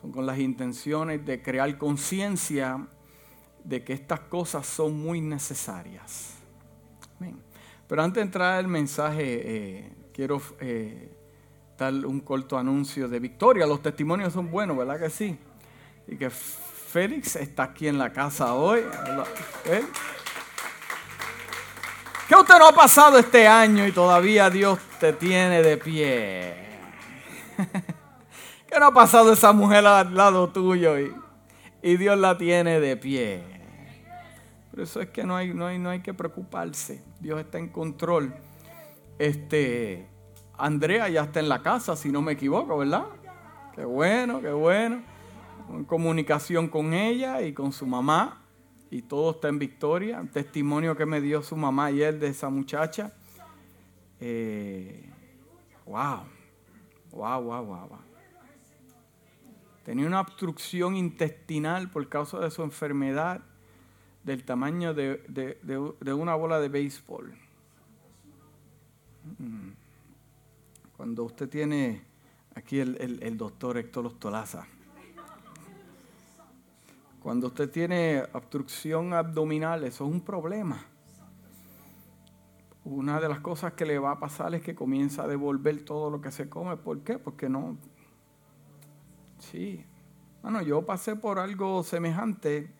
Son con las intenciones de crear conciencia de que estas cosas son muy necesarias. Pero antes de entrar al mensaje, eh, quiero eh, dar un corto anuncio de victoria. Los testimonios son buenos, ¿verdad que sí? Y que Félix está aquí en la casa hoy. ¿Qué usted no ha pasado este año y todavía Dios te tiene de pie? ¿Qué no ha pasado esa mujer al lado tuyo y, Dios la tiene de pie? Por eso es que no hay, no hay, no hay que preocuparse. Dios está en control. Este, Andrea ya está en la casa, si no me equivoco, ¿verdad? Qué bueno, qué bueno. En comunicación con ella y con su mamá y todo está en victoria. Testimonio que me dio su mamá ayer de esa muchacha. Eh, wow, wow, wow, wow. Tenía una obstrucción intestinal por causa de su enfermedad del tamaño de, una bola de béisbol. Mm. Cuando usted tiene aquí el, el doctor Héctor Ostolaza cuando usted tiene obstrucción abdominal, eso es un problema. Una de las cosas que le va a pasar es que comienza a devolver todo lo que se come. ¿Por qué? Porque no. Sí. Bueno, yo pasé por algo semejante.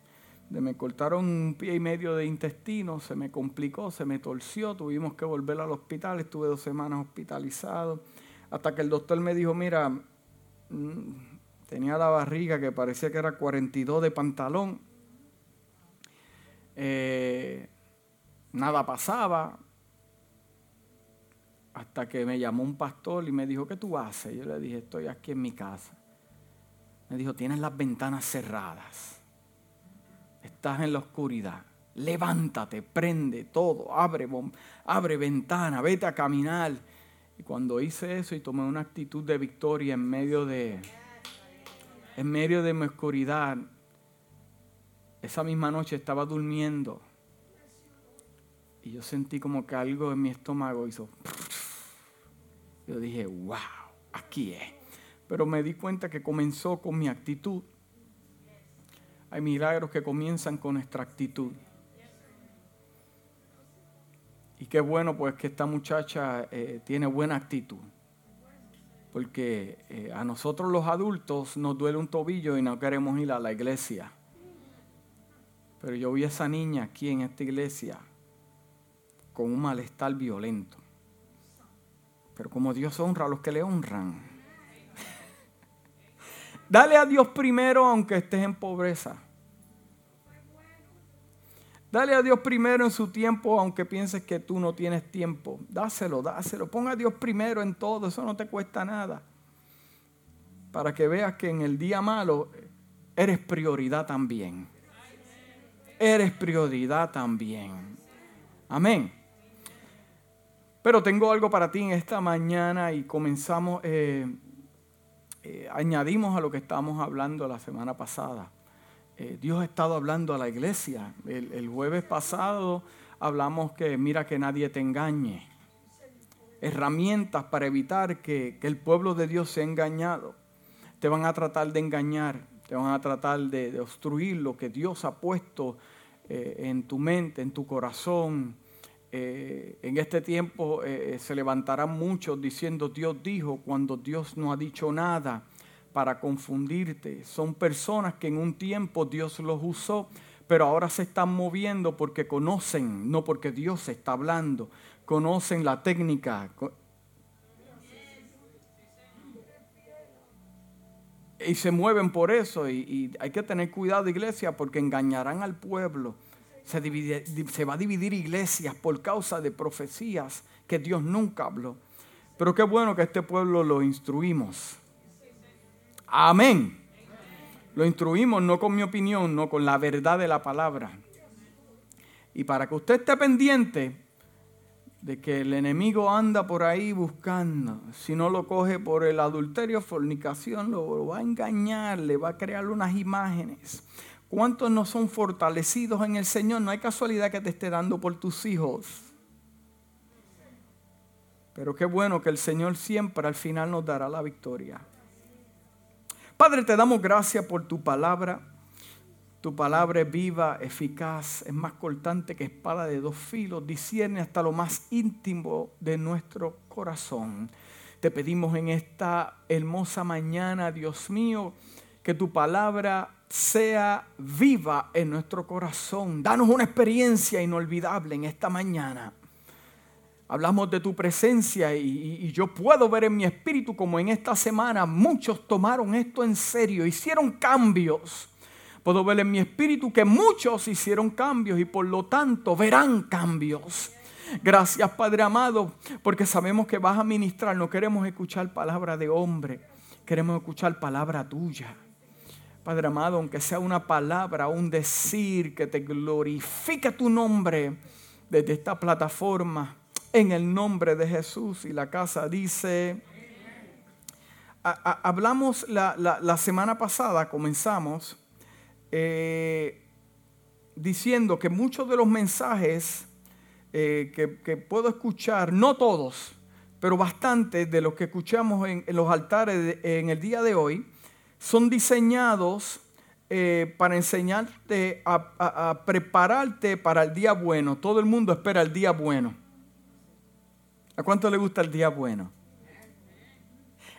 Me cortaron un pie y medio de intestino, se me complicó, se me torció, tuvimos que volver al hospital, estuve dos semanas hospitalizado, hasta que el doctor me dijo, mira, mm, Tenía la barriga que parecía que era 42 de pantalón. Eh, nada pasaba. Hasta que me llamó un pastor y me dijo, ¿qué tú haces? Yo le dije, estoy aquí en mi casa. Me dijo, tienes las ventanas cerradas. Estás en la oscuridad. Levántate, prende todo, abre, abre ventana, vete a caminar. Y cuando hice eso y tomé una actitud de victoria en medio de, en medio de mi oscuridad, esa misma noche estaba durmiendo y yo sentí como que algo en mi estómago hizo. Yo dije, wow, aquí es. Pero me di cuenta que comenzó con mi actitud. Hay milagros que comienzan con nuestra actitud. Y qué bueno pues que esta muchacha eh, tiene buena actitud porque eh, a nosotros los adultos nos duele un tobillo y no queremos ir a la iglesia. Pero yo vi a esa niña aquí en esta iglesia con un malestar violento. Pero como Dios honra a los que le honran. Dale a Dios primero aunque estés en pobreza. Dale a Dios primero en su tiempo, aunque pienses que tú no tienes tiempo. Dáselo, dáselo. Ponga a Dios primero en todo, eso no te cuesta nada. Para que veas que en el día malo eres prioridad también. Eres prioridad también. Amén. Pero tengo algo para ti en esta mañana y comenzamos, eh, eh, añadimos a lo que estábamos hablando la semana pasada. Eh, Dios ha estado hablando a la iglesia. El, jueves pasado hablamos que mira que nadie te engañe. Herramientas para evitar que, el pueblo de Dios sea engañado. Te van a tratar de engañar, te van a tratar de, obstruir lo que Dios ha puesto eh, en tu mente, en tu corazón. Eh, en este tiempo se levantarán muchos diciendo Dios dijo cuando Dios no ha dicho nada para confundirte. Son personas que en un tiempo Dios los usó, pero ahora se están moviendo porque conocen, no porque Dios está hablando, conocen la técnica. Y se mueven por eso. Y, hay que tener cuidado, iglesia, porque engañarán al pueblo. Se, va a dividir iglesias por causa de profecías que Dios nunca habló. Pero qué bueno que este pueblo lo instruimos. Amén. Lo instruimos no con mi opinión, no con la verdad de la palabra. Y para que usted esté pendiente de que el enemigo anda por ahí buscando, si no lo coge por el adulterio, fornicación, lo va a engañar, le va a crear unas imágenes. ¿Cuántos no son fortalecidos en el Señor? No hay casualidad que te esté dando por tus hijos. Pero qué bueno que el Señor siempre al final nos dará la victoria. Padre, te damos gracias por tu palabra. Tu palabra es viva, eficaz, es más cortante que espada de dos filos, discierne hasta lo más íntimo de nuestro corazón. Te pedimos en esta hermosa mañana, Dios mío, que tu palabra sea viva en nuestro corazón. Danos una experiencia inolvidable en esta mañana. Hablamos de tu presencia y, yo puedo ver en mi espíritu como en esta semana muchos tomaron esto en serio, hicieron cambios Puedo ver en mi espíritu que muchos hicieron cambios y por lo tanto verán cambios. Gracias Padre amado, porque sabemos que vas a ministrar. No queremos escuchar palabra de hombre, queremos escuchar palabra tuya. Padre amado, aunque sea una palabra, un decir que te glorifique tu nombre desde esta plataforma, en el nombre de Jesús. Y la casa dice, hablamos la, la semana pasada, comenzamos eh, diciendo que muchos de los mensajes eh, que, puedo escuchar, no todos, pero bastantes de los que escuchamos en, los altares en el día de hoy, son diseñados eh, para enseñarte a, a, prepararte para el día bueno. Todo el mundo espera el día bueno. ¿A cuánto le gusta el día bueno?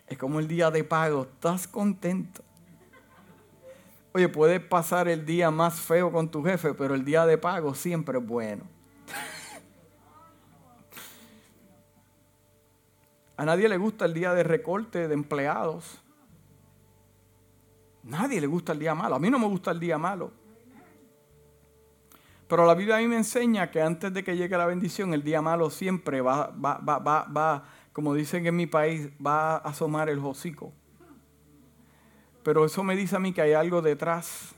Es como el día de pago. Estás contento. Oye, puedes pasar el día más feo con tu jefe, pero el día de pago siempre es bueno. A nadie le gusta el día de recorte de empleados. Nadie le gusta el día malo. A mí no me gusta el día malo. Pero la Biblia a mí me enseña que antes de que llegue la bendición, el día malo siempre va, va, va, va, va como dicen en mi país, va a asomar el hocico. Pero eso me dice a mí que hay algo detrás.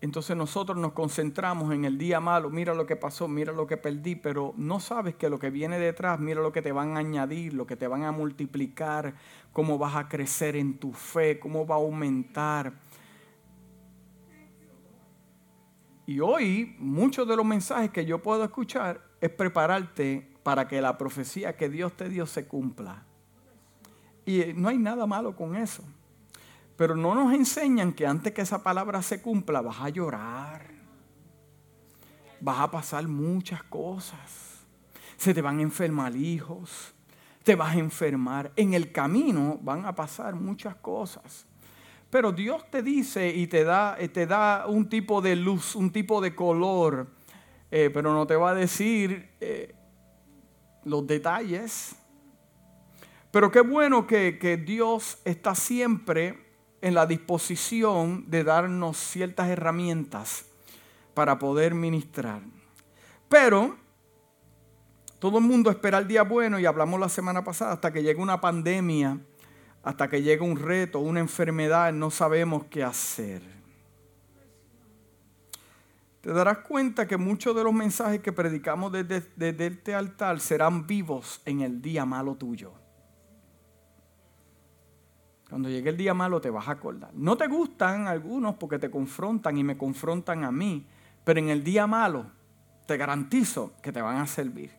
Entonces nosotros nos concentramos en el día malo, mira lo que pasó, mira lo que perdí, pero no sabes que lo que viene detrás, mira lo que te van a añadir, lo que te van a multiplicar, cómo vas a crecer en tu fe, cómo va a aumentar. Y hoy muchos de los mensajes que yo puedo escuchar es prepararte para que la profecía que Dios te dio se cumpla. Y no hay nada malo con eso. Pero no nos enseñan que antes que esa palabra se cumpla vas a llorar. Vas a pasar muchas cosas. Se te van a enfermar hijos. Te vas a enfermar. En el camino van a pasar muchas cosas. Pero Dios te dice y te da, eh, te da un tipo de luz, un tipo de color. Eh, pero no te va a decir eh, los detalles pero qué bueno que, Dios está siempre en la disposición de darnos ciertas herramientas para poder ministrar. Pero todo el mundo espera el día bueno y hablamos la semana pasada hasta que llegue una pandemia, hasta que llegue un reto, una enfermedad, no sabemos qué hacer. Te darás cuenta que muchos de los mensajes que predicamos desde, desde este altar serán vivos en el día malo tuyo. Cuando llegue el día malo te vas a acordar. No te gustan algunos porque te confrontan y me confrontan a mí, pero en el día malo te garantizo que te van a servir.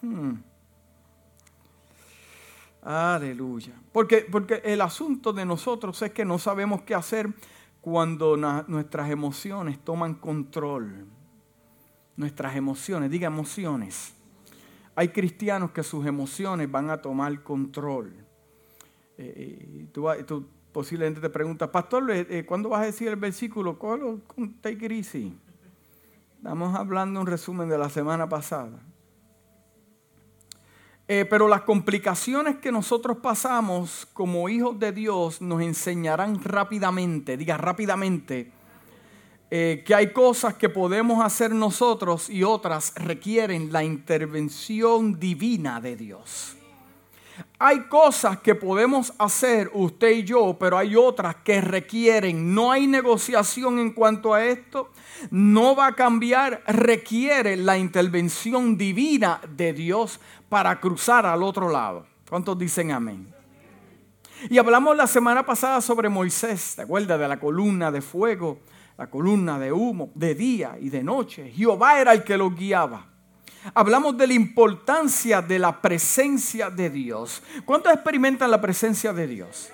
Hmm. Aleluya. Porque, porque el asunto de nosotros es que no sabemos qué hacer cuando nuestras emociones toman control. Nuestras emociones, diga emociones hay cristianos que sus emociones van a tomar control. Eh, tú, posiblemente te preguntas, pastor, eh, eh, ¿cuándo vas a decir el versículo? ¿Cuál take it easy? Estamos hablando un resumen de la semana pasada. pero las complicaciones que nosotros pasamos como hijos de Dios nos enseñarán rápidamente, diga rápidamente, eh, que hay cosas que podemos hacer nosotros y otras requieren la intervención divina de Dios. Hay cosas que podemos hacer usted y yo, pero hay otras que requieren, no hay negociación en cuanto a esto, no va a cambiar, requiere la intervención divina de Dios para cruzar al otro lado. ¿Cuántos dicen amén? Y hablamos la semana pasada sobre Moisés, ¿te acuerdas de la columna de fuego? La columna de humo de día y de noche. Jehová era el que los guiaba. hablamos de la importancia de la presencia de Dios. ¿Cuántos experimentan la presencia de Dios?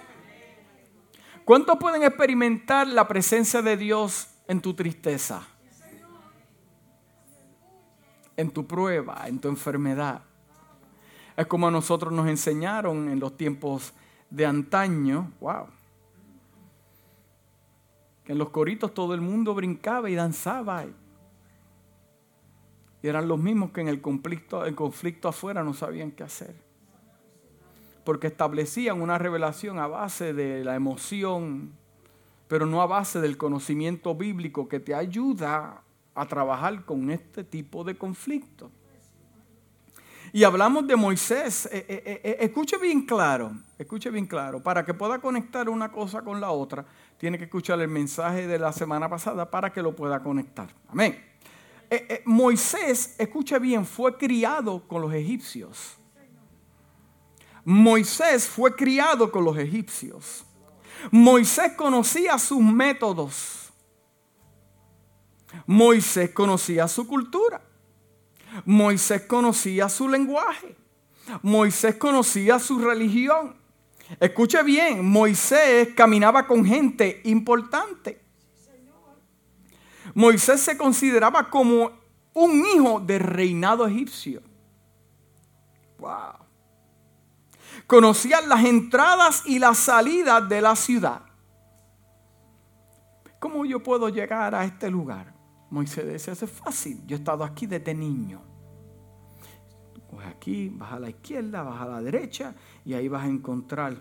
¿Cuántos pueden experimentar la presencia de Dios en tu tristeza? En tu prueba, en tu enfermedad. Es como a nosotros nos enseñaron en los tiempos de antaño. Wow. Que en los coritos todo el mundo brincaba y danzaba. Y eran los mismos que en el conflicto, el conflicto afuera no sabían qué hacer. Porque establecían una revelación a base de la emoción, pero no a base del conocimiento bíblico que te ayuda a trabajar con este tipo de conflicto. Y hablamos de Moisés. Eh, eh, eh, escuche bien claro, escuche bien claro. Para que pueda conectar una cosa con la otra, tiene que escuchar el mensaje de la semana pasada para que lo pueda conectar. Amén. Eh, eh, Moisés, escucha bien, fue criado con los egipcios. Moisés fue criado con los egipcios. Moisés conocía sus métodos. Moisés conocía su cultura. Moisés conocía su lenguaje. Moisés conocía su religión. Escuche bien, Moisés caminaba con gente importante. Moisés se consideraba como un hijo del reinado egipcio. Wow. Conocía las entradas y las salidas de la ciudad. ¿Cómo yo puedo llegar a este lugar? Moisés decía, es fácil. Yo he estado aquí desde niño. Aquí, vas a la izquierda, vas a la derecha y ahí vas a encontrar,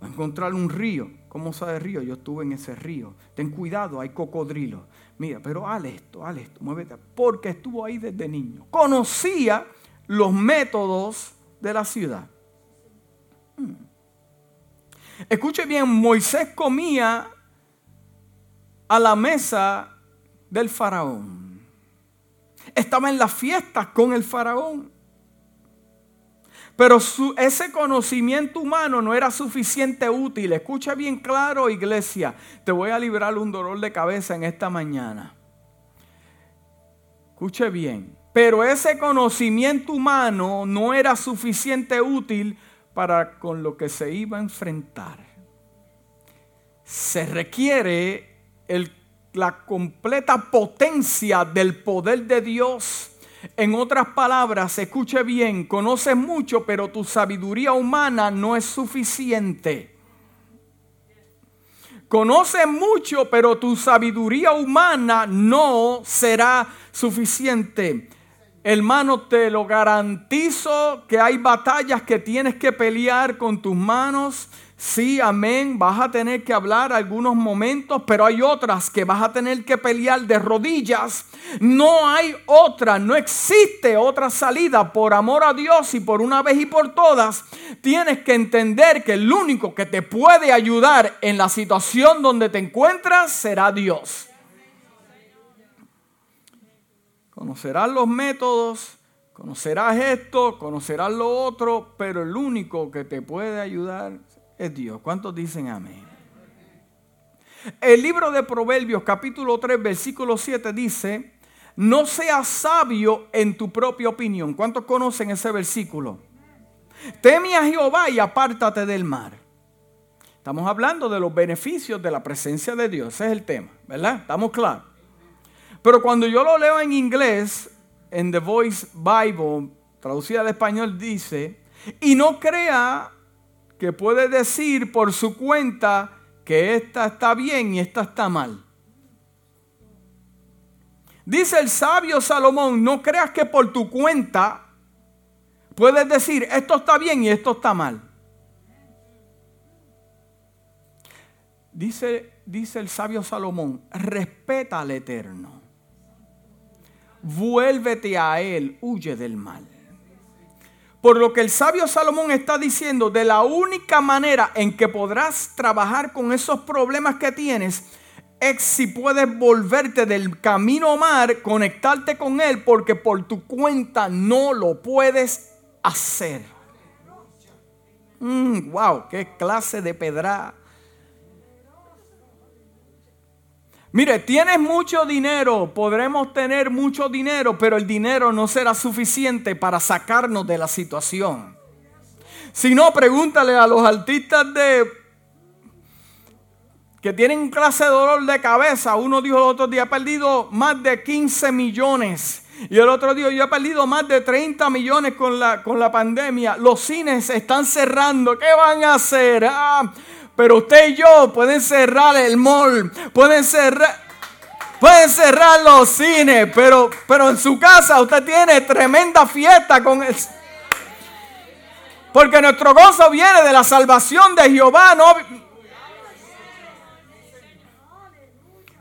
a encontrar un río. ¿Cómo sabe río? Yo estuve en ese río. Ten cuidado, hay cocodrilos mira, pero haz esto, haz esto, muévete, porque estuvo ahí desde niño. Conocía los métodos de la ciudad. Hmm. Escuche bien, Moisés comía a la mesa del faraón. Estaba en las fiestas con el faraón. Pero ese conocimiento humano no era suficiente útil. Escucha bien claro, iglesia. Te voy a librar un dolor de cabeza en esta mañana. Escuche bien. Pero ese conocimiento humano no era suficiente útil para con lo que se iba a enfrentar. Se requiere la completa potencia del poder de Dios en otras palabras, escuche bien, conoces mucho, pero tu sabiduría humana no es suficiente. Conoces mucho, pero tu sabiduría humana no será suficiente. Hermano, te lo garantizo que hay batallas que tienes que pelear con tus manos Sí, amén. Vas a tener que hablar algunos momentos, pero hay otras que vas a tener que pelear de rodillas. No hay otra, no existe otra salida. Por amor a Dios y por una vez y por todas, tienes que entender que el único que te puede ayudar en la situación donde te encuentras será Dios. Conocerás los métodos, conocerás esto, conocerás lo otro, pero el único que te puede ayudar es Dios. ¿Cuántos dicen amén? El libro de Proverbios capítulo 3 versículo 7 dice, no seas sabio en tu propia opinión. ¿Cuántos conocen ese versículo? Teme a Jehová y apártate del mar. Estamos hablando de los beneficios de la presencia de Dios. Ese es el tema, ¿verdad? Estamos claros. Pero cuando yo lo leo en inglés, en The Voice Bible, traducida al español, dice, y no crea que puede decir por su cuenta que esta está bien y esta está mal. Dice el sabio Salomón, no creas que por tu cuenta puedes decir esto está bien y esto está mal. Dice, dice el sabio Salomón, respeta al Eterno. Vuélvete a Él, huye del mal. Por lo que el sabio Salomón está diciendo, de la única manera en que podrás trabajar con esos problemas que tienes es si puedes volverte del camino mar, conectarte con él, porque por tu cuenta no lo puedes hacer. wow, mm, qué clase de pedra. Mire, tienes mucho dinero, podremos tener mucho dinero, pero el dinero no será suficiente para sacarnos de la situación. Si no, pregúntale a los artistas de que tienen clase de dolor de cabeza. Uno dijo el otro día, he perdido más de 15 millones. Y el otro día yo he perdido más de 30 millones con la, con la pandemia. Los cines están cerrando. ¿Qué van a hacer? Ah, pero usted y yo pueden cerrar el mall. Pueden cerrar... Pueden cerrar los cines, pero, pero en su casa usted tiene tremenda fiesta con el... Porque nuestro gozo viene de la salvación de Jehová, no,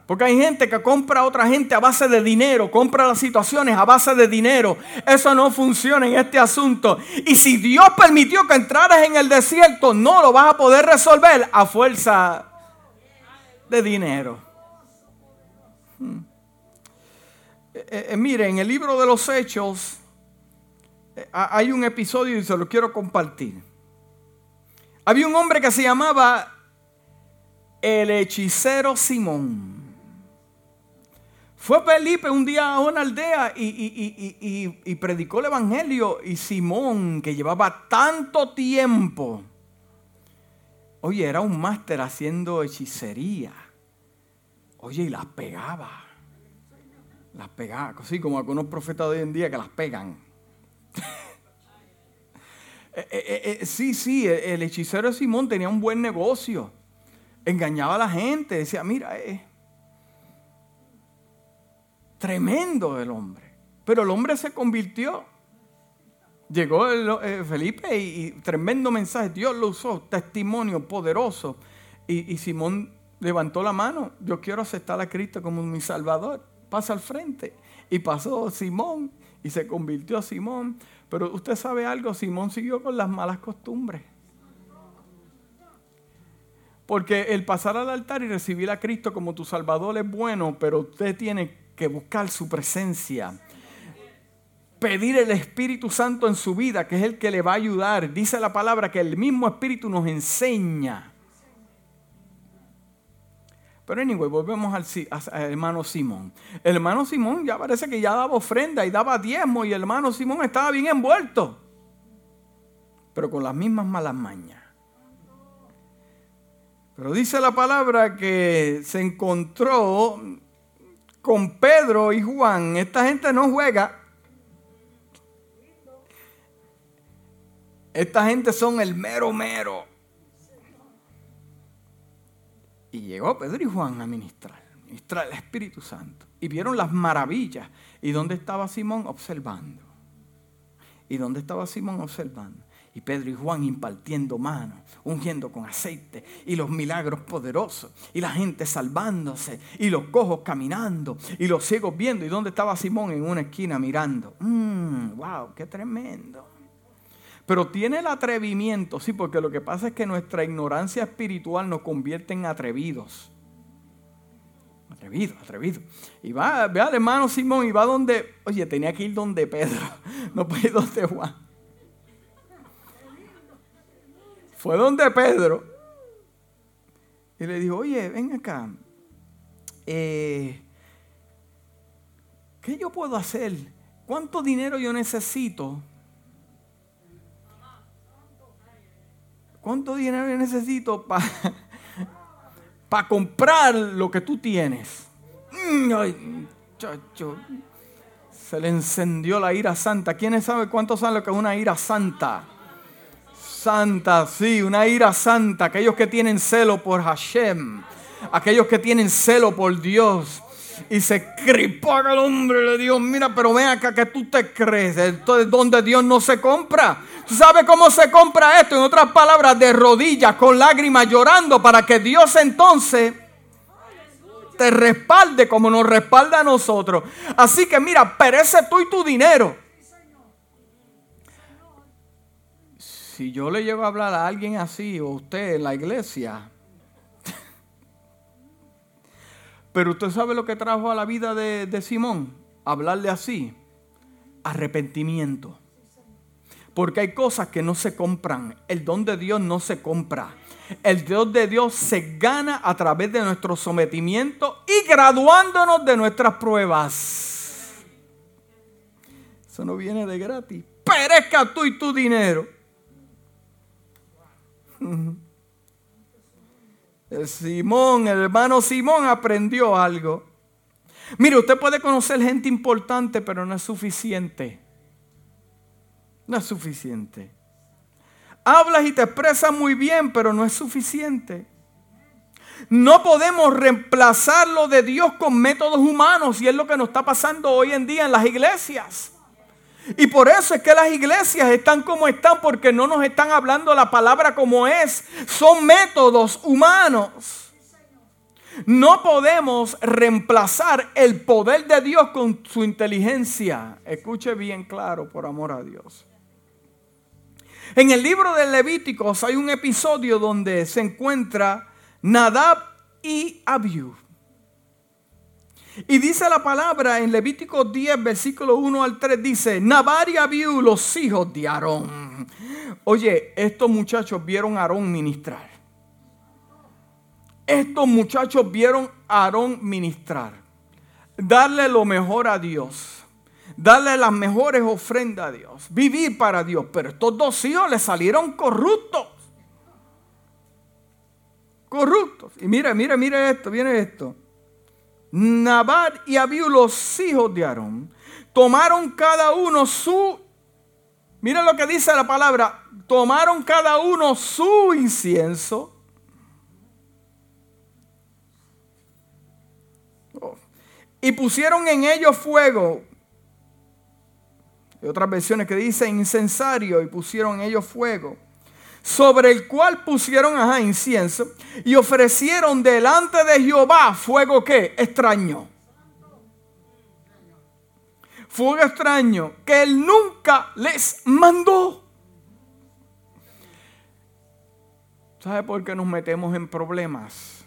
Porque hay gente que compra a otra gente a base de dinero, compra las situaciones a base de dinero. Eso no funciona en este asunto. Y si Dios permitió que entraras en el desierto, no lo vas a poder resolver a fuerza de dinero. Hmm. Eh, eh, eh, mire, en el libro de los Hechos hay un episodio y se lo quiero compartir. Había un hombre que se llamaba el hechicero Simón. Fue Felipe un día a una aldea y, predicó el Evangelio y Simón, que llevaba tanto tiempo, oye, era un máster haciendo hechicería. Oye, y las pegaba. Las pegaba, así como algunos profetas de hoy en día que las pegan. Eh, eh, eh, sí, sí, el hechicero Simón tenía un buen negocio. Engañaba a la gente, decía, mira, eh, Tremendo el hombre. Pero el hombre se convirtió. Llegó eh, Felipe y, tremendo mensaje. Dios lo usó, testimonio poderoso. Y, Simón levantó la mano. Yo quiero aceptar a Cristo como mi Salvador. Pasa al frente. Y pasó Simón y se convirtió a Simón. Pero usted sabe algo, Simón siguió con las malas costumbres. Porque el pasar al altar y recibir a Cristo como tu Salvador es bueno, pero usted tiene que buscar su presencia. Pedir el Espíritu Santo en su vida, que es el que le va a ayudar. Dice la palabra que el mismo Espíritu nos enseña. Pero anyway, volvemos al, hermano Simón. El hermano Simón ya parece que ya daba ofrenda y daba diezmo y el hermano Simón estaba bien envuelto. Pero con las mismas malas mañas. Pero dice la palabra que se encontró con Pedro y Juan. Esta gente no juega. Esta gente son el mero mero. Y llegó Pedro y Juan a ministrar, ministrar el Espíritu Santo. Y vieron las maravillas. ¿Y dónde estaba Simón? Observando. ¿Y dónde estaba Simón? Observando. Y Pedro y Juan impartiendo manos, ungiendo con aceite, y los milagros poderosos, y la gente salvándose, y los cojos caminando, y los ciegos viendo. ¿Y dónde estaba Simón? En una esquina mirando. ¡Mmm! ¡Wow! ¡Qué tremendo! Pero tiene el atrevimiento, sí, porque lo que pasa es que nuestra ignorancia espiritual nos convierte en atrevidos. Atrevido, atrevido. Y va, ve al hermano Simón y va donde, oye, tenía que ir donde Pedro, no puede ir donde Juan. Fue donde Pedro y le dijo, oye, ven acá, eh, ¿qué yo puedo hacer? ¿Cuánto dinero yo necesito? ¿Cuánto dinero yo necesito para comprar lo que tú tienes? Mm, ay, chacho. Se le encendió la ira santa. ¿Quiénes saben cuánto saben lo que es una ira santa? Santa, sí, una ira santa. Aquellos que tienen celo por Hashem, aquellos que tienen celo por Dios. Y se cripó al hombre le dijo, mira, pero ven acá que tú te crees. Entonces, donde Dios no se compra. ¿Tú sabes cómo se compra esto? En otras palabras, de rodillas, con lágrimas, llorando, para que Dios entonces te respalde como nos respalda a nosotros. Así que mira, perece tú y tu dinero. Si yo le llego a hablar a alguien así, o usted en la iglesia, pero usted sabe lo que trajo a la vida de, Simón, hablarle así, arrepentimiento. Porque hay cosas que no se compran, el don de Dios no se compra. El Dios de Dios se gana a través de nuestro sometimiento y graduándonos de nuestras pruebas. Eso no viene de gratis. Perezca tú y tu dinero. El Simón, el hermano Simón aprendió algo. Mire, usted puede conocer gente importante, pero no es suficiente. No es suficiente. Hablas y te expresas muy bien, pero no es suficiente. No podemos reemplazar lo de Dios con métodos humanos y es lo que nos está pasando hoy en día en las iglesias. Y por eso es que las iglesias están como están, porque no nos están hablando la palabra como es. Son métodos humanos. No podemos reemplazar el poder de Dios con su inteligencia. Escuche bien claro, por amor a Dios. En el libro de Levíticos hay un episodio donde se encuentra Nadab y Abiú. Y dice la palabra en Levítico 10, versículo 1 al 3, dice, Nabar y los hijos de Aarón. Oye, estos muchachos vieron a Aarón ministrar. Estos muchachos vieron a Aarón ministrar. Darle lo mejor a Dios. Darle las mejores ofrendas a Dios. Vivir para Dios. Pero estos dos hijos le salieron corruptos. Corruptos. Y mira, mira, mira esto, viene esto. Nabat y Abiú, los hijos de Aarón, tomaron cada uno su, miren lo que dice la palabra, tomaron cada uno su incienso. Oh, y pusieron en ellos fuego. Hay otras versiones que dicen incensario y pusieron en ellos fuego sobre el cual pusieron incienso y ofrecieron delante de Jehová fuego que extraño. Fuego extraño que él nunca les mandó. ¿Sabe por qué nos metemos en problemas?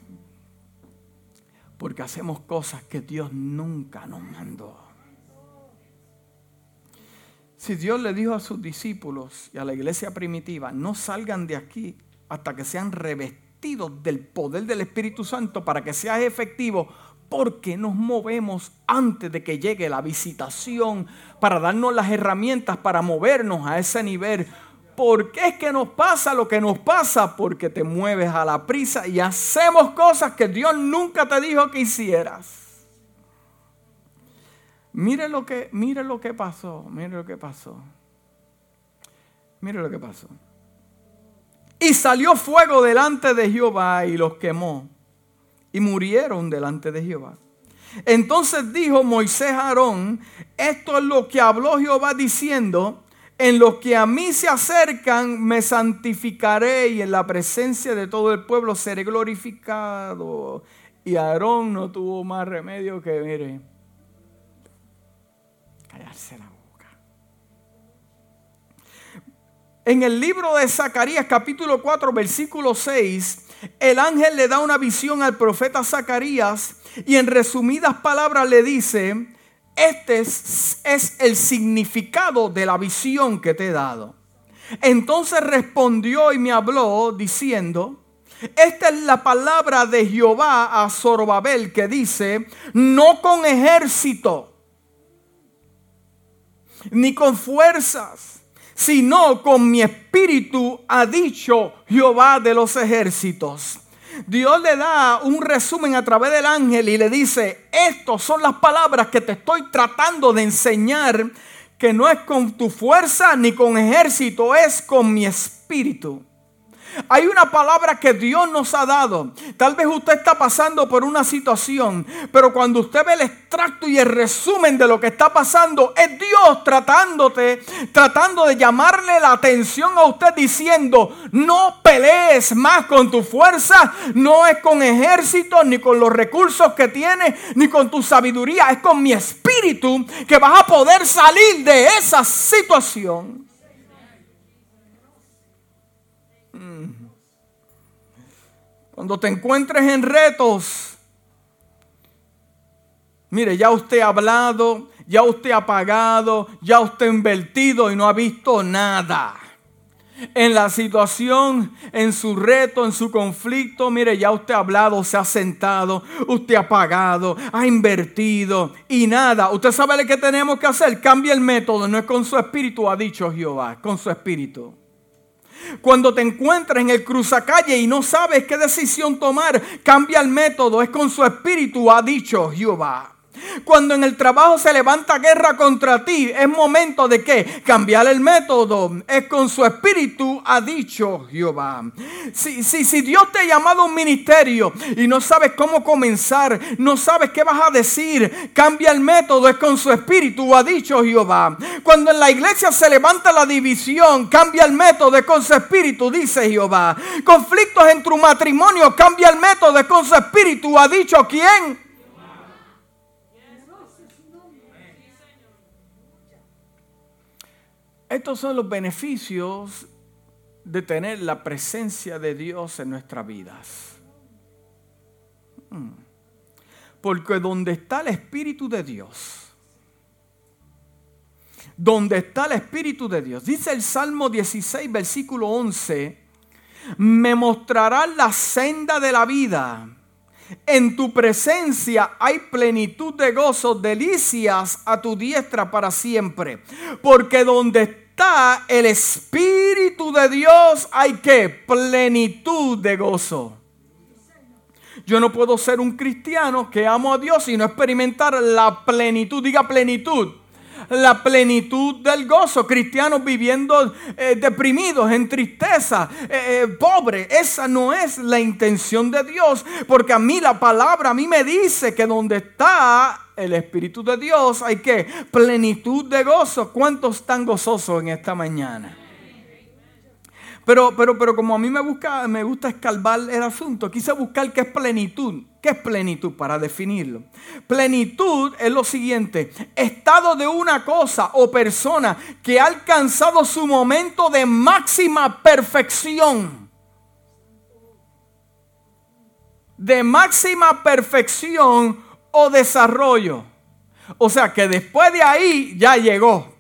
Porque hacemos cosas que Dios nunca nos mandó. Si Dios le dijo a sus discípulos y a la iglesia primitiva, no salgan de aquí hasta que sean revestidos del poder del Espíritu Santo para que sea efectivo, porque nos movemos antes de que llegue la visitación para darnos las herramientas para movernos a ese nivel. ¿Por qué es que nos pasa lo que nos pasa? Porque te mueves a la prisa y hacemos cosas que Dios nunca te dijo que hicieras. Mire lo que, mire lo que pasó, mire lo que pasó. Mire lo que pasó. Y salió fuego delante de Jehová y los quemó. Y murieron delante de Jehová. Entonces dijo Moisés a Aarón, esto es lo que habló Jehová diciendo, en los que a mí se acercan me santificaré y en la presencia de todo el pueblo seré glorificado. Y Aarón no tuvo más remedio que, mire, la boca. En el libro de Zacarías capítulo 4 versículo 6, el ángel le da una visión al profeta Zacarías y en resumidas palabras le dice, este es, es, el significado de la visión que te he dado. Entonces respondió y me habló diciendo, esta es la palabra de Jehová a Zorobabel que dice, no con ejército ni con fuerzas, sino con mi espíritu, ha dicho Jehová de los ejércitos. Dios le da un resumen a través del ángel y le dice, estas son las palabras que te estoy tratando de enseñar, que no es con tu fuerza ni con ejército, es con mi espíritu. Hay una palabra que Dios nos ha dado. Tal vez usted está pasando por una situación, pero cuando usted ve el extracto y el resumen de lo que está pasando, es Dios tratándote, tratando de llamarle la atención a usted diciendo, no pelees más con tu fuerza, no es con ejército, ni con los recursos que tienes, ni con tu sabiduría, es con mi espíritu que vas a poder salir de esa situación. Cuando te encuentres en retos, mire, ya usted ha hablado, ya usted ha pagado, ya usted ha invertido y no ha visto nada. en la situación, en su reto, en su conflicto. Mire, ya usted ha hablado, se ha sentado, usted ha pagado, ha invertido y nada. Usted sabe lo que tenemos que hacer. Cambia el método, no es con su espíritu, ha dicho Jehová, con su espíritu. Cuando te encuentras en el cruzacalle y no sabes qué decisión tomar, cambia el método, es con su espíritu, ha dicho Jehová. Cuando en el trabajo se levanta guerra contra ti, es momento de que cambiar el método. Es con su espíritu, ha dicho Jehová. Si, si, si Dios te ha llamado a un ministerio y no sabes cómo comenzar, no sabes qué vas a decir, cambia el método. Es con su espíritu, ha dicho Jehová. Cuando en la iglesia se levanta la división, cambia el método. Es con su espíritu, dice Jehová. Conflictos en tu matrimonio, cambia el método. Es con su espíritu, ha dicho quién. Estos son los beneficios de tener la presencia de Dios en nuestras vidas. Hmm. Porque donde está el Espíritu de Dios, donde está el Espíritu de Dios, dice el Salmo 16, versículo 11, me mostrará la senda de la vida. En tu presencia hay plenitud de gozo, delicias a tu diestra para siempre. Porque donde está el Espíritu de Dios, hay que plenitud de gozo. Yo no puedo ser un cristiano que amo a Dios y no experimentar la plenitud, diga plenitud, la plenitud del gozo. Cristianos viviendo eh, deprimidos, en tristeza, eh, eh, pobre. Esa no es la intención de Dios, porque a mí la palabra, a mí me dice que donde está el Espíritu de Dios, hay que plenitud de gozo. ¿Cuántos están gozosos en esta mañana? Pero, pero, pero como a mí me, busca, me gusta escalvar el asunto, quise buscar qué es plenitud. ¿Qué es plenitud para definirlo? Plenitud es lo siguiente, estado de una cosa o persona que ha alcanzado su momento de máxima perfección. De máxima perfección o desarrollo. O sea que después de ahí ya llegó.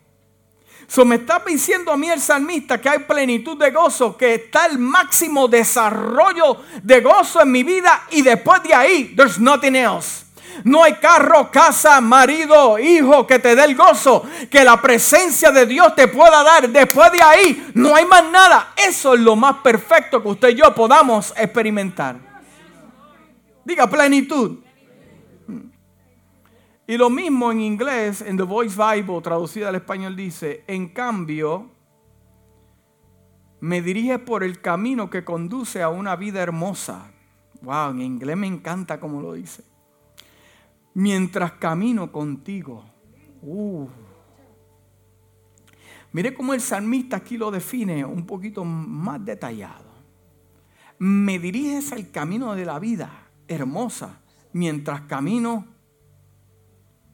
So me está diciendo a mí el salmista que hay plenitud de gozo, que está el máximo desarrollo de gozo en mi vida y después de ahí, there's nothing else. No hay carro, casa, marido, hijo que te dé el gozo que la presencia de Dios te pueda dar. Después de ahí no hay más nada. Eso es lo más perfecto que usted y yo podamos experimentar. Diga plenitud. Y lo mismo en inglés, en The Voice Bible, traducida al español, dice, en cambio, me dirige por el camino que conduce a una vida hermosa. Wow, en inglés me encanta como lo dice. Mientras camino contigo. Uh. Mire cómo el salmista aquí lo define un poquito más detallado. Me diriges al camino de la vida hermosa mientras camino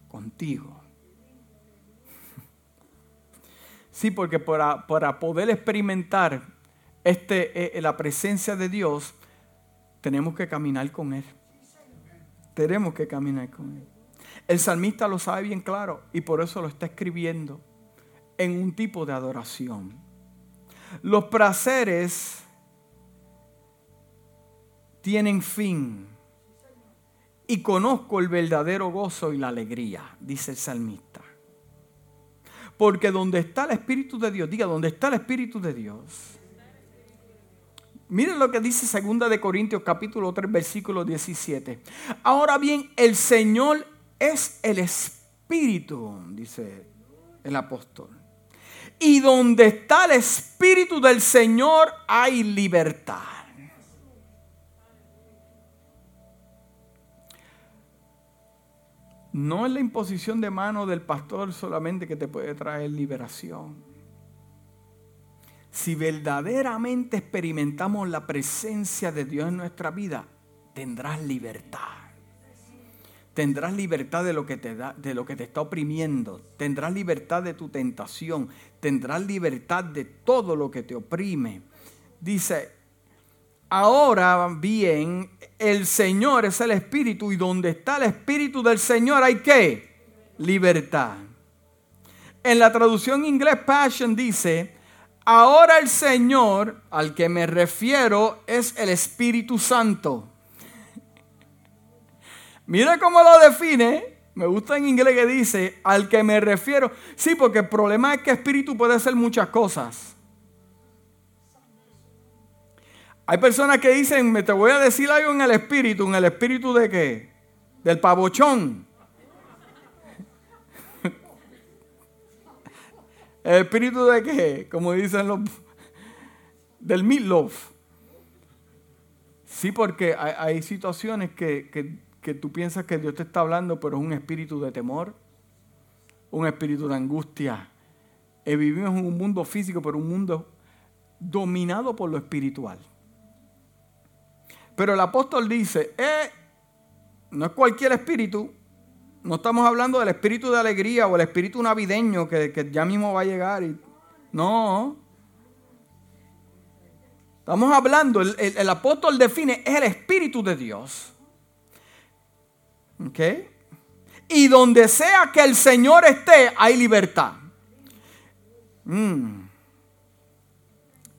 contigo. Sí, porque para, poder experimentar este, eh, la presencia de Dios, tenemos que caminar con Él. Tenemos que caminar con Él. El salmista lo sabe bien claro y por eso lo está escribiendo en un tipo de adoración. Los placeres tienen fin y conozco el verdadero gozo y la alegría, dice el salmista. Porque donde está el Espíritu de Dios, diga, donde está el Espíritu de Dios. Miren lo que dice 2 de Corintios capítulo 3 versículo 17. Ahora bien, el Señor es el Espíritu, dice el apóstol. Y donde está el Espíritu del Señor hay libertad. No es la imposición de mano del pastor solamente que te puede traer liberación. Si verdaderamente experimentamos la presencia de Dios en nuestra vida, tendrás libertad. Tendrás libertad de lo que te da, de lo que te está oprimiendo. Tendrás libertad de tu tentación. Tendrás libertad de todo lo que te oprime. Dice, Ahora bien, el Señor es el Espíritu y donde está el Espíritu del Señor hay que libertad. En la traducción inglés Passion dice, Ahora el Señor al que me refiero es el Espíritu Santo. Mira cómo lo define. Me gusta en inglés que dice, al que me refiero. Sí, porque el problema es que espíritu puede ser muchas cosas. Hay personas que dicen, me te voy a decir algo en el espíritu. ¿En el espíritu de qué? Del pavochón. ¿El espíritu de qué? Como dicen los... Del meatloaf. Sí, porque hay, situaciones que, que, tú piensas que Dios te está hablando, pero es un espíritu de temor, un espíritu de angustia. Eh, vivimos en un mundo físico, pero un mundo dominado por lo espiritual. Pero el apóstol dice, eh, no es cualquier espíritu, no estamos hablando del espíritu de alegría o el espíritu navideño que, ya mismo va a llegar. No. Estamos hablando, el, apóstol define, es el espíritu de Dios. ¿Ok? Y donde sea que el Señor esté, hay libertad. Mm.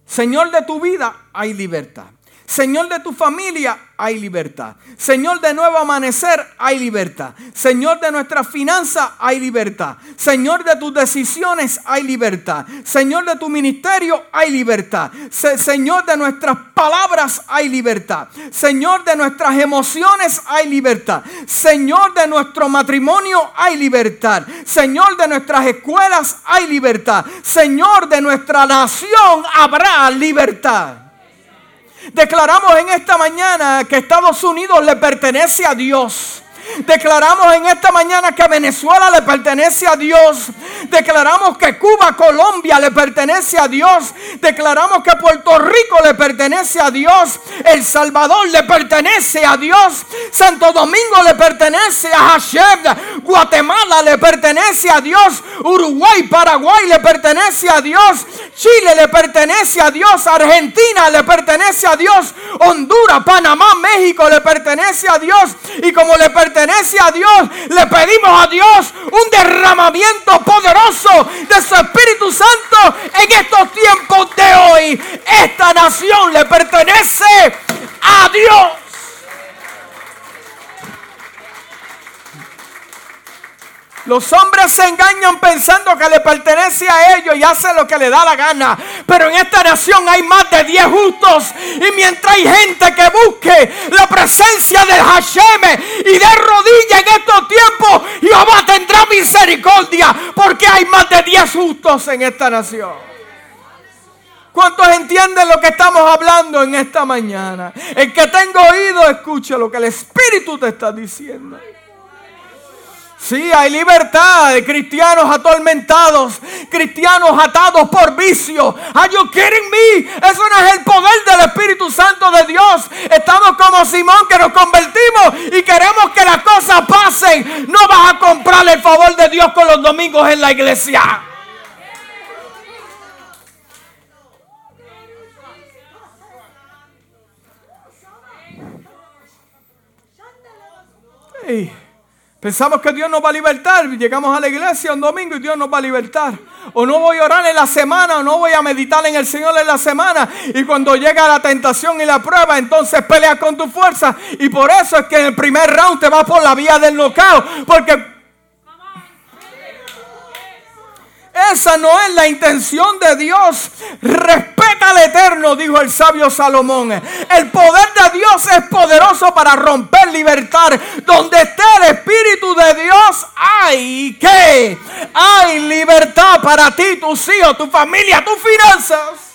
Señor de tu vida, hay libertad. Señor de tu familia, hay libertad. Señor de nuevo amanecer, hay libertad. Señor de nuestras finanzas, hay libertad. Señor de tus decisiones, hay libertad. Señor de tu ministerio, hay libertad. Señor de nuestras palabras, hay libertad. Señor de nuestras emociones, hay libertad. Señor de nuestro matrimonio, hay libertad. Señor de nuestras escuelas, hay libertad. Señor de nuestra nación, habrá libertad. Declaramos en esta mañana que Estados Unidos le pertenece a Dios. Declaramos en esta mañana que Venezuela le pertenece a Dios. Declaramos que Cuba, Colombia le pertenece a Dios. Declaramos que Puerto Rico le pertenece a Dios. El Salvador le pertenece a Dios. Santo Domingo le pertenece a Hashem. Guatemala le pertenece a Dios. Uruguay, Paraguay le pertenece a Dios. Chile le pertenece a Dios. Argentina le pertenece a Dios. Honduras, Panamá, México le pertenece a Dios. Y como le pertenece a Dios, le pedimos a Dios un derramamiento poderoso de su Espíritu Santo en estos tiempos de hoy. Esta nación le pertenece a Dios. Los hombres se engañan pensando que le pertenece a ellos y hacen lo que le da la gana. Pero en esta nación hay más de 10 justos. Y mientras hay gente que busque la presencia del Hashem y de rodillas en estos tiempos, Jehová tendrá misericordia. Porque hay más de 10 justos en esta nación. ¿Cuántos entienden lo que estamos hablando en esta mañana? El que tenga oído, escuche lo que el Espíritu te está diciendo. Sí, hay libertad de cristianos atormentados, cristianos atados por vicio. Are you kidding me? Eso no es el poder del Espíritu Santo de Dios. Estamos como Simón que nos convertimos y queremos que las cosas pasen. No vas a comprar el favor de Dios con los domingos en la iglesia. Hey. Pensamos que Dios nos va a libertar. Llegamos a la iglesia un domingo y Dios nos va a libertar. O no voy a orar en la semana, o no voy a meditar en el Señor en la semana. Y cuando llega la tentación y la prueba, entonces pelea con tu fuerza. Y por eso es que en el primer round te vas por la vía del knockout. Porque Esa no es la intención de Dios. Respeta al eterno, dijo el sabio Salomón. El poder de Dios es poderoso para romper libertad. Donde esté el Espíritu de Dios, hay que, hay libertad para ti, tus hijos, tu familia, tus finanzas.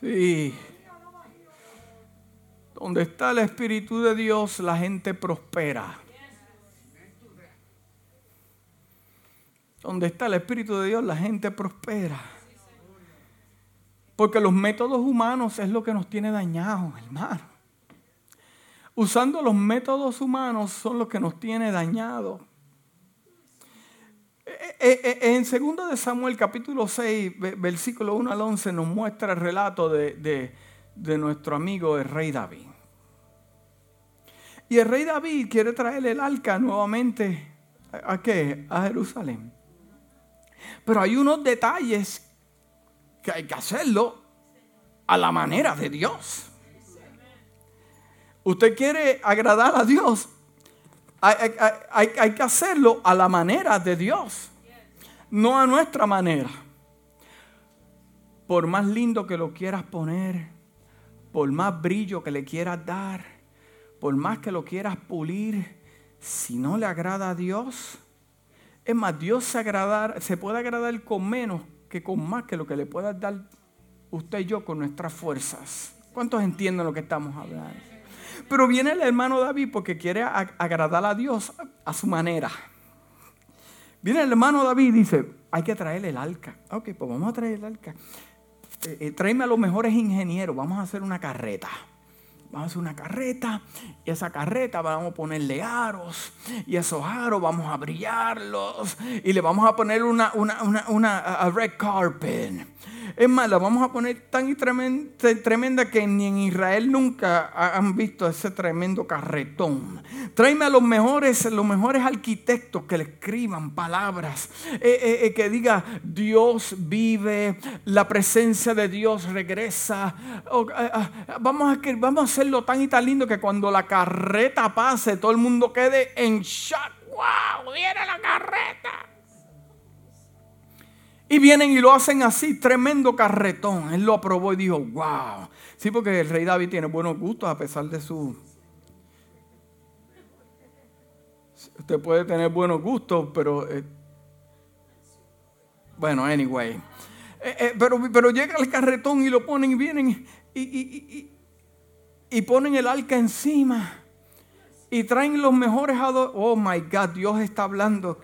Sí. Donde está el Espíritu de Dios, la gente prospera. Donde está el Espíritu de Dios, la gente prospera. Porque los métodos humanos es lo que nos tiene dañados, hermano. Usando los métodos humanos son los que nos tiene dañados. Eh, eh, eh, en 2 de Samuel capítulo 6, versículo 1 al 11 nos muestra el relato de, de nuestro amigo el rey David. Y el rey David quiere traer el arca nuevamente. ¿A qué? A Jerusalén. Pero hay unos detalles que hay que hacerlo a la manera de Dios. Usted quiere agradar a Dios, hay, que hacerlo a la manera de Dios, no a nuestra manera. Por más lindo que lo quieras poner, por más brillo que le quieras dar, por más que lo quieras pulir, si no le agrada a Dios, es más, Dios se, puede agradar con menos que con más que lo que le pueda dar usted y yo con nuestras fuerzas. ¿Cuántos entienden lo que estamos hablando? Pero viene el hermano David porque quiere agradar a Dios a su manera. Viene el hermano David y dice, hay que traerle el arca. Ok, pues vamos a traer el arca. Eh, eh, tráeme a los mejores ingenieros, vamos a hacer una carreta. Vamos a hacer una carreta y esa carreta vamos a ponerle aros y esos aros vamos a brillarlos y le vamos a poner una, una, una, una red carpet es más, la vamos a poner tan tremenda, que ni en Israel nunca han visto ese tremendo carretón. Tráeme a los mejores, los mejores arquitectos que le escriban palabras, eh, eh, eh, que diga Dios vive, la presencia de Dios regresa. vamos, a, vamos a hacerlo tan y tan lindo que cuando la carreta pase, todo el mundo quede en shock. ¡Wow! ¡Viene la carreta! Y vienen y lo hacen así, tremendo carretón. Él lo aprobó y dijo, wow. Sí, porque el rey David tiene buenos gustos a pesar de su... Usted puede tener buenos gustos, pero... Eh, bueno, anyway. Eh, eh, pero, pero llega el carretón y lo ponen y vienen y, y, y ponen el arca encima. Y traen los mejores adoradores. Oh my God, Dios está hablando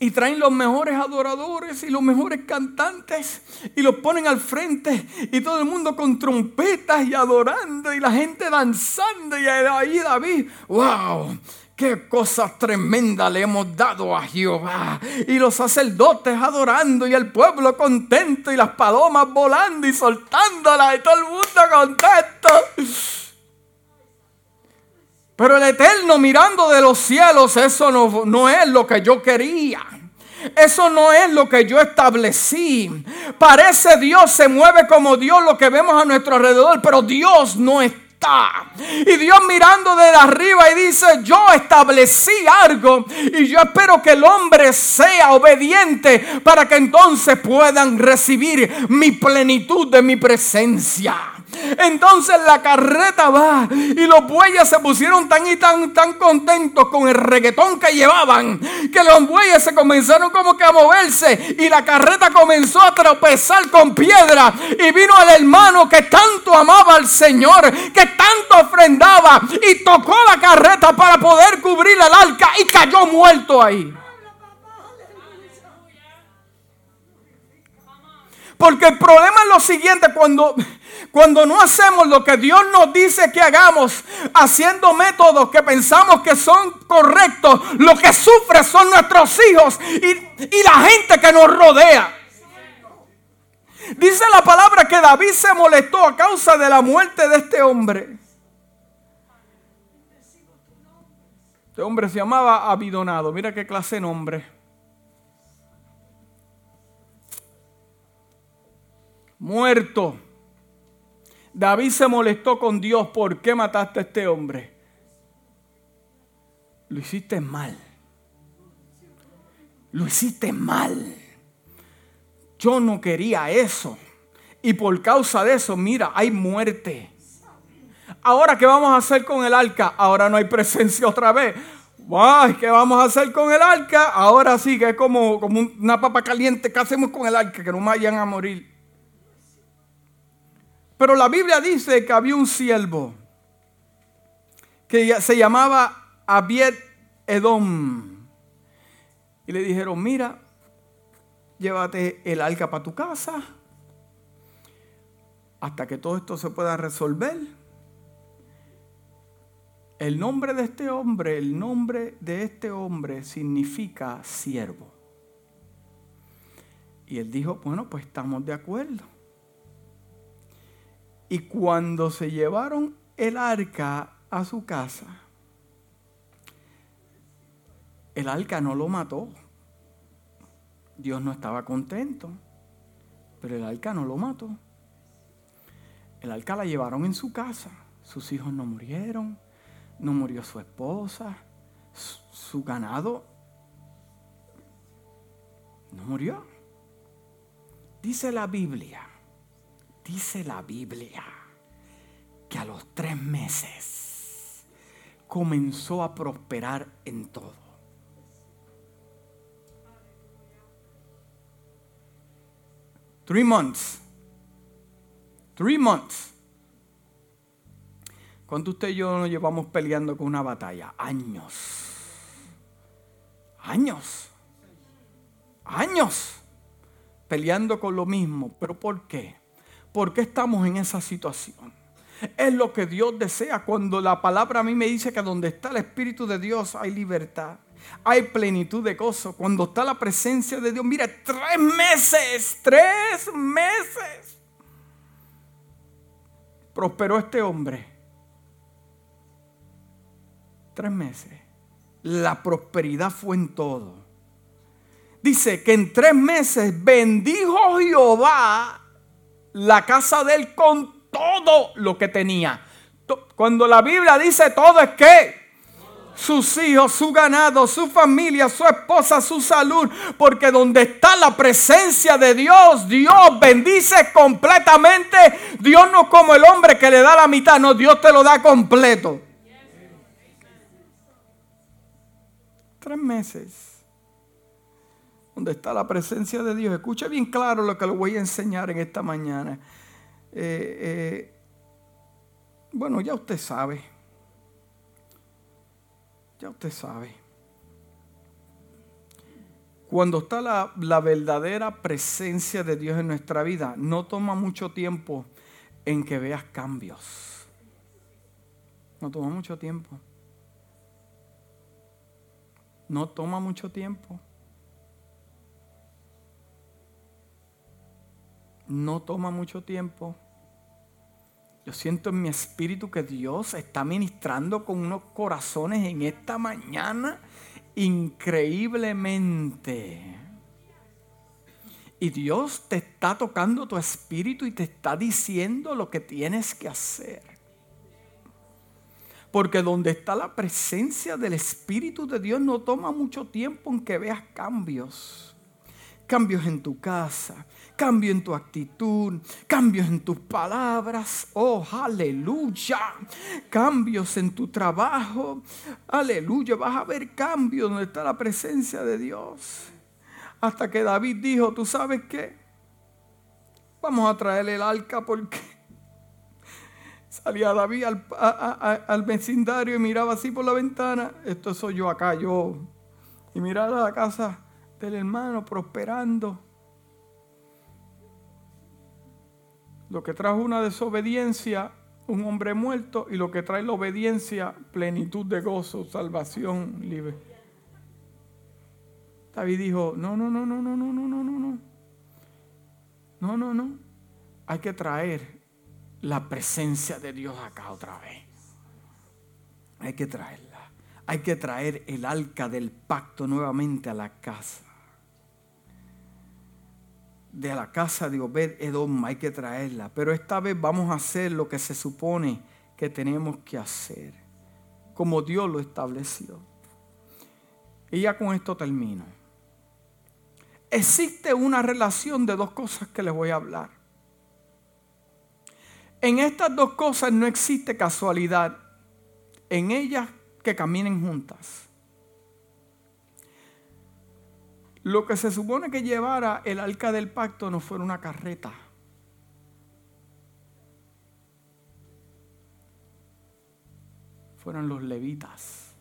y traen los mejores adoradores y los mejores cantantes y los ponen al frente y todo el mundo con trompetas y adorando y la gente danzando y ahí David, wow. Qué cosas tremendas le hemos dado a Jehová. Y los sacerdotes adorando y el pueblo contento y las palomas volando y soltándolas y todo el mundo contento. Pero el Eterno mirando de los cielos, eso no, no es lo que yo quería. Eso no es lo que yo establecí. Parece Dios se mueve como Dios lo que vemos a nuestro alrededor, pero Dios no está. Y Dios mirando de arriba y dice, yo establecí algo y yo espero que el hombre sea obediente para que entonces puedan recibir mi plenitud de mi presencia. Entonces la carreta va y los bueyes se pusieron tan y tan, tan contentos con el reggaetón que llevaban que los bueyes se comenzaron como que a moverse y la carreta comenzó a tropezar con piedra y vino el hermano que tanto amaba al Señor, que tanto ofrendaba y tocó la carreta para poder cubrir el arca y cayó muerto ahí. Porque el problema es lo siguiente, cuando cuando no hacemos lo que Dios nos dice que hagamos, haciendo métodos que pensamos que son correctos, lo que sufre son nuestros hijos y, la gente que nos rodea. Dice la palabra que David se molestó a causa de la muerte de este hombre. Este hombre se llamaba Abidonado. Mira qué clase de nombre. Muerto. David se molestó con Dios, ¿por qué mataste a este hombre? Lo hiciste mal. Lo hiciste mal. Yo no quería eso. Y por causa de eso, mira, hay muerte. Ahora, ¿qué vamos a hacer con el arca? Ahora no hay presencia otra vez. ¿Qué vamos a hacer con el arca? Ahora sí, que es como, una papa caliente. ¿Qué hacemos con el arca? Que no vayan a morir. Pero la Biblia dice que había un siervo que se llamaba Abied Edom. Y le dijeron, mira, llévate el arca para tu casa hasta que todo esto se pueda resolver. El nombre de este hombre, el nombre de este hombre significa siervo. Y él dijo, bueno, pues estamos de acuerdo. Y cuando se llevaron el arca a su casa, el arca no lo mató. Dios no estaba contento, pero el arca no lo mató. El arca la llevaron en su casa. Sus hijos no murieron, no murió su esposa, su ganado no murió. Dice la Biblia, dice la Biblia, que a los tres meses comenzó a prosperar en todo. Three months. Three months. ¿Cuánto usted y yo nos llevamos peleando con una batalla? Años. Años. Años peleando con lo mismo. ¿Pero por qué? ¿Por qué estamos en esa situación? Es lo que Dios desea cuando la palabra a mí me dice que donde está el Espíritu de Dios hay libertad. Hay plenitud de gozo. Cuando está la presencia de Dios, mire, tres meses, tres meses. Prosperó este hombre. Tres meses. La prosperidad fue en todo dice que en tres meses bendijo Jehová la casa de él con todo lo que tenía. Cuando la Biblia dice todo es que sus hijos, su ganado, su familia, su esposa, su salud. Porque donde está la presencia de Dios, Dios bendice completamente. Dios no como el hombre que le da la mitad, no, Dios te lo da completo. Tres meses donde está la presencia de Dios. Escuche bien claro lo que le voy a enseñar en esta mañana. Eh, eh, bueno, ya usted sabe. Ya usted sabe. Cuando está la, la verdadera presencia de Dios en nuestra vida, no toma mucho tiempo en que veas cambios. No toma mucho tiempo. No toma mucho tiempo. No toma mucho tiempo. Yo siento en mi espíritu que Dios está ministrando con unos corazones en esta mañana increíblemente. Y Dios te está tocando tu espíritu y te está diciendo lo que tienes que hacer. Porque donde está la presencia del Espíritu de Dios no toma mucho tiempo en que veas cambios. Cambios en tu casa, cambio en tu actitud, cambios en tus palabras, oh, aleluya, cambios en tu trabajo, aleluya, vas a ver cambios donde está la presencia de Dios. Hasta que David dijo, ¿tú sabes qué? Vamos a traerle el arca porque salía David al, al vecindario y miraba así por la ventana, esto soy yo acá, yo, y miraba la casa del hermano prosperando Lo que trajo una desobediencia, un hombre muerto, y lo que trae la obediencia, plenitud de gozo, salvación, libre. David dijo, no, no, no, no, no, no, no, no, no, no. No, no, no. Hay que traer la presencia de Dios acá otra vez. Hay que traerla. Hay que traer el arca del pacto nuevamente a la casa de la casa de Obed Edom, hay que traerla. Pero esta vez vamos a hacer lo que se supone que tenemos que hacer, como Dios lo estableció. Y ya con esto termino. Existe una relación de dos cosas que les voy a hablar. En estas dos cosas no existe casualidad. En ellas que caminen juntas. Lo que se supone que llevara el arca del pacto no fue una carreta. Fueron los levitas.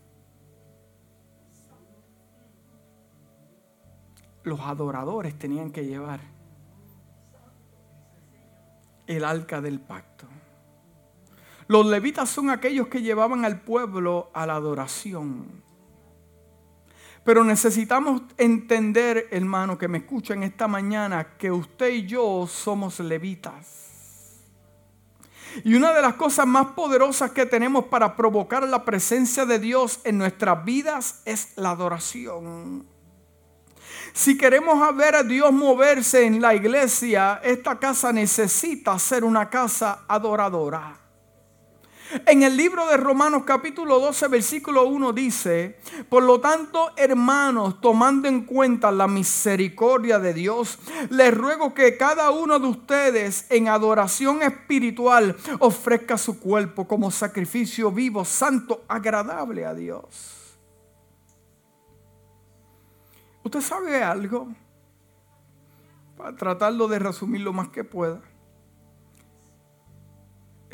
Los adoradores tenían que llevar el arca del pacto. Los levitas son aquellos que llevaban al pueblo a la adoración. Pero necesitamos entender, hermano, que me escuchan esta mañana, que usted y yo somos levitas. Y una de las cosas más poderosas que tenemos para provocar la presencia de Dios en nuestras vidas es la adoración. Si queremos ver a Dios moverse en la iglesia, esta casa necesita ser una casa adoradora. En el libro de Romanos capítulo 12 versículo 1 dice, por lo tanto hermanos, tomando en cuenta la misericordia de Dios, les ruego que cada uno de ustedes en adoración espiritual ofrezca su cuerpo como sacrificio vivo, santo, agradable a Dios. ¿Usted sabe algo? Para tratarlo de resumir lo más que pueda.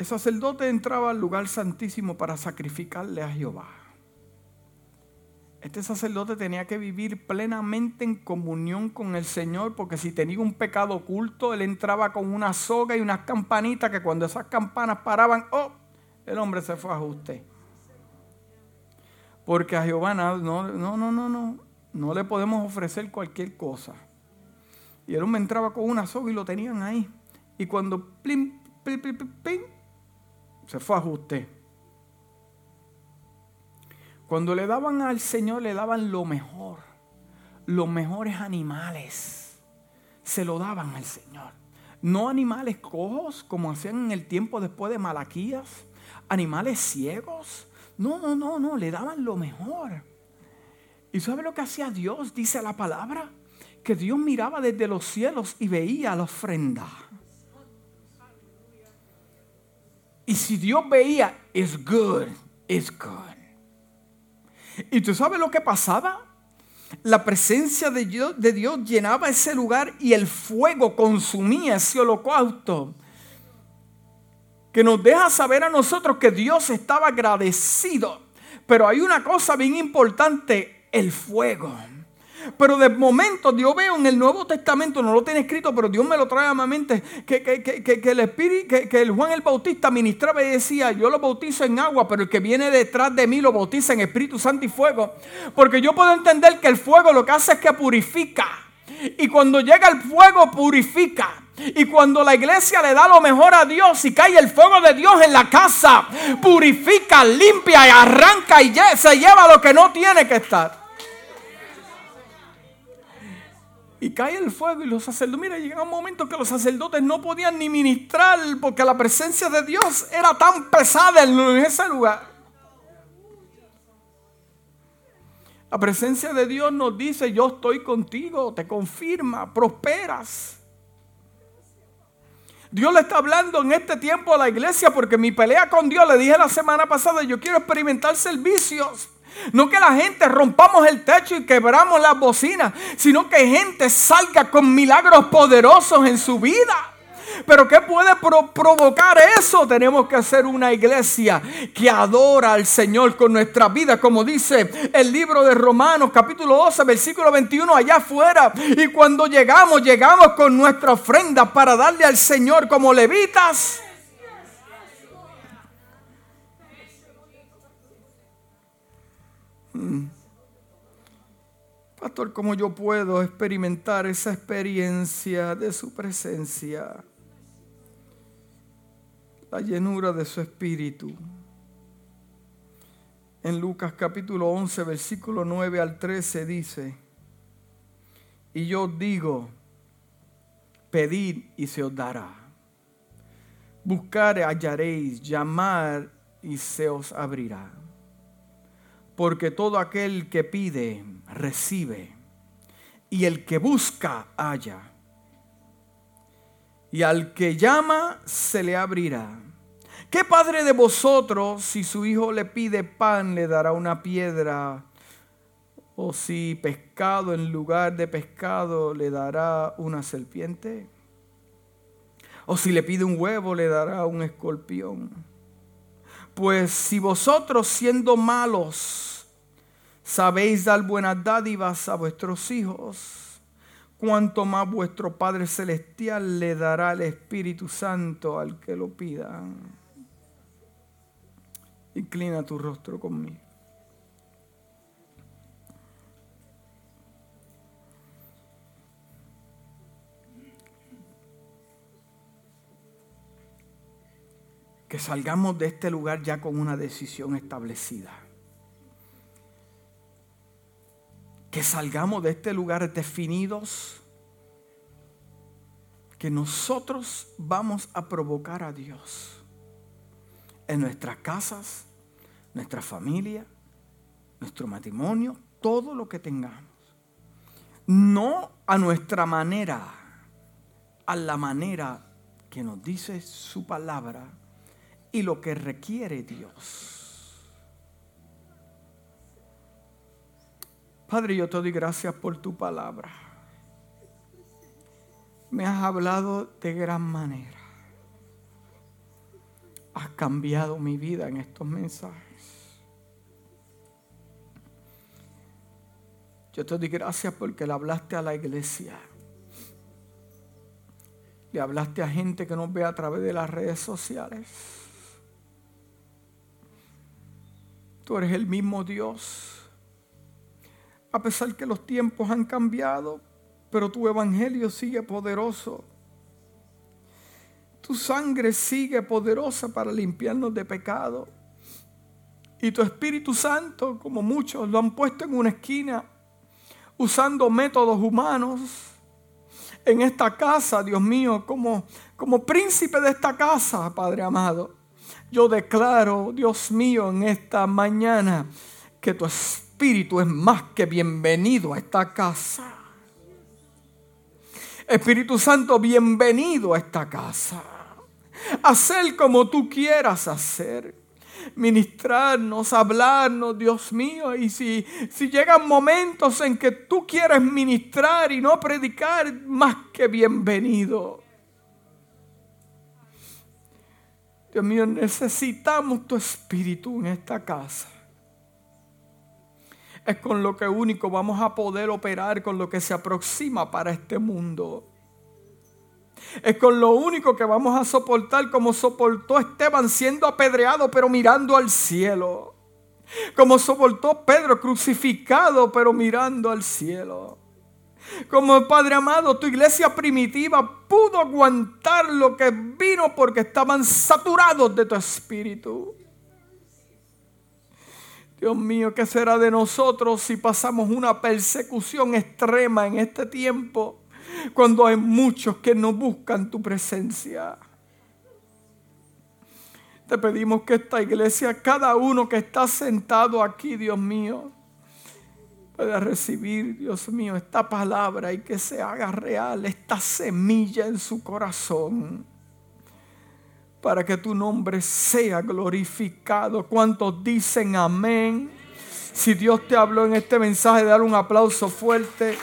El sacerdote entraba al lugar santísimo para sacrificarle a Jehová. Este sacerdote tenía que vivir plenamente en comunión con el Señor, porque si tenía un pecado oculto, él entraba con una soga y unas campanitas que cuando esas campanas paraban, ¡oh! El hombre se fue a ajuste. Porque a Jehová no, no, no, no, no, no le podemos ofrecer cualquier cosa. Y el hombre entraba con una soga y lo tenían ahí. Y cuando plim, plim, plim, plim, se fue a ajuste. Cuando le daban al Señor, le daban lo mejor. Los mejores animales. Se lo daban al Señor. No animales cojos, como hacían en el tiempo después de Malaquías. Animales ciegos. No, no, no, no. Le daban lo mejor. ¿Y sabe lo que hacía Dios? Dice la palabra. Que Dios miraba desde los cielos y veía la ofrenda. Y si Dios veía, es good, es good. ¿Y tú sabes lo que pasaba? La presencia de Dios, de Dios llenaba ese lugar y el fuego consumía ese holocausto. Que nos deja saber a nosotros que Dios estaba agradecido. Pero hay una cosa bien importante el fuego. Pero de momento Dios veo en el Nuevo Testamento, no lo tiene escrito, pero Dios me lo trae a mi mente, que, que, el Espíritu, que, el Juan el Bautista ministraba y decía, yo lo bautizo en agua, pero el que viene detrás de mí lo bautiza en Espíritu Santo y fuego. Porque yo puedo entender que el fuego lo que hace es que purifica. Y cuando llega el fuego, purifica. Y cuando la iglesia le da lo mejor a Dios y cae el fuego de Dios en la casa, purifica, limpia y arranca y se lleva lo que no tiene que estar. Y cae el fuego y los sacerdotes, mira, llega un momento que los sacerdotes no podían ni ministrar porque la presencia de Dios era tan pesada en ese lugar. La presencia de Dios nos dice, yo estoy contigo, te confirma, prosperas. Dios le está hablando en este tiempo a la iglesia porque mi pelea con Dios, le dije la semana pasada, yo quiero experimentar servicios. No que la gente rompamos el techo y quebramos las bocinas, sino que gente salga con milagros poderosos en su vida. Pero ¿qué puede provocar eso? Tenemos que hacer una iglesia que adora al Señor con nuestra vida, como dice el libro de Romanos capítulo 12, versículo 21, allá afuera. Y cuando llegamos, llegamos con nuestra ofrenda para darle al Señor como levitas Mm. Pastor, ¿cómo yo puedo experimentar esa experiencia de su presencia? La llenura de su espíritu. En Lucas capítulo 11, versículo 9 al 13 dice, y yo digo, pedid y se os dará. Buscar hallaréis, llamar y se os abrirá porque todo aquel que pide, recibe, y el que busca, halla, y al que llama, se le abrirá. ¿Qué padre de vosotros, si su hijo le pide pan, le dará una piedra? ¿O si pescado en lugar de pescado, le dará una serpiente? ¿O si le pide un huevo, le dará un escorpión? Pues si vosotros siendo malos, sabéis dar buenas dádivas a vuestros hijos, cuanto más vuestro Padre Celestial le dará el Espíritu Santo al que lo pida. Inclina tu rostro conmigo. que salgamos de este lugar ya con una decisión establecida. Que salgamos de este lugar definidos que nosotros vamos a provocar a Dios en nuestras casas, nuestra familia, nuestro matrimonio, todo lo que tengamos. No a nuestra manera, a la manera que nos dice su palabra y lo que requiere Dios. Padre, yo te doy gracias por tu palabra. Me has hablado de gran manera. Has cambiado mi vida en estos mensajes. Yo te doy gracias porque le hablaste a la iglesia. Le hablaste a gente que nos ve a través de las redes sociales. Tú eres el mismo Dios. A pesar que los tiempos han cambiado, pero tu evangelio sigue poderoso. Tu sangre sigue poderosa para limpiarnos de pecado. Y tu Espíritu Santo, como muchos lo han puesto en una esquina, usando métodos humanos en esta casa, Dios mío, como, como príncipe de esta casa, Padre amado. Yo declaro, Dios mío, en esta mañana que tu espíritu es más que bienvenido a esta casa. Espíritu Santo, bienvenido a esta casa. Hacer como tú quieras hacer ministrarnos, hablarnos, Dios mío. Y si, si llegan momentos en que tú quieres ministrar y no predicar, más que bienvenido. Dios mío, necesitamos tu espíritu en esta casa. Es con lo que único vamos a poder operar con lo que se aproxima para este mundo. Es con lo único que vamos a soportar como soportó Esteban siendo apedreado pero mirando al cielo. Como soportó Pedro crucificado pero mirando al cielo. Como Padre amado, tu iglesia primitiva pudo aguantar lo que vino porque estaban saturados de tu espíritu. Dios mío, ¿qué será de nosotros si pasamos una persecución extrema en este tiempo? cuando hay muchos que no buscan tu presencia. Te pedimos que esta iglesia, cada uno que está sentado aquí, Dios mío, pueda recibir, Dios mío, esta palabra y que se haga real esta semilla en su corazón para que tu nombre sea glorificado. ¿Cuántos dicen amén? Si Dios te habló en este mensaje, dar un aplauso fuerte.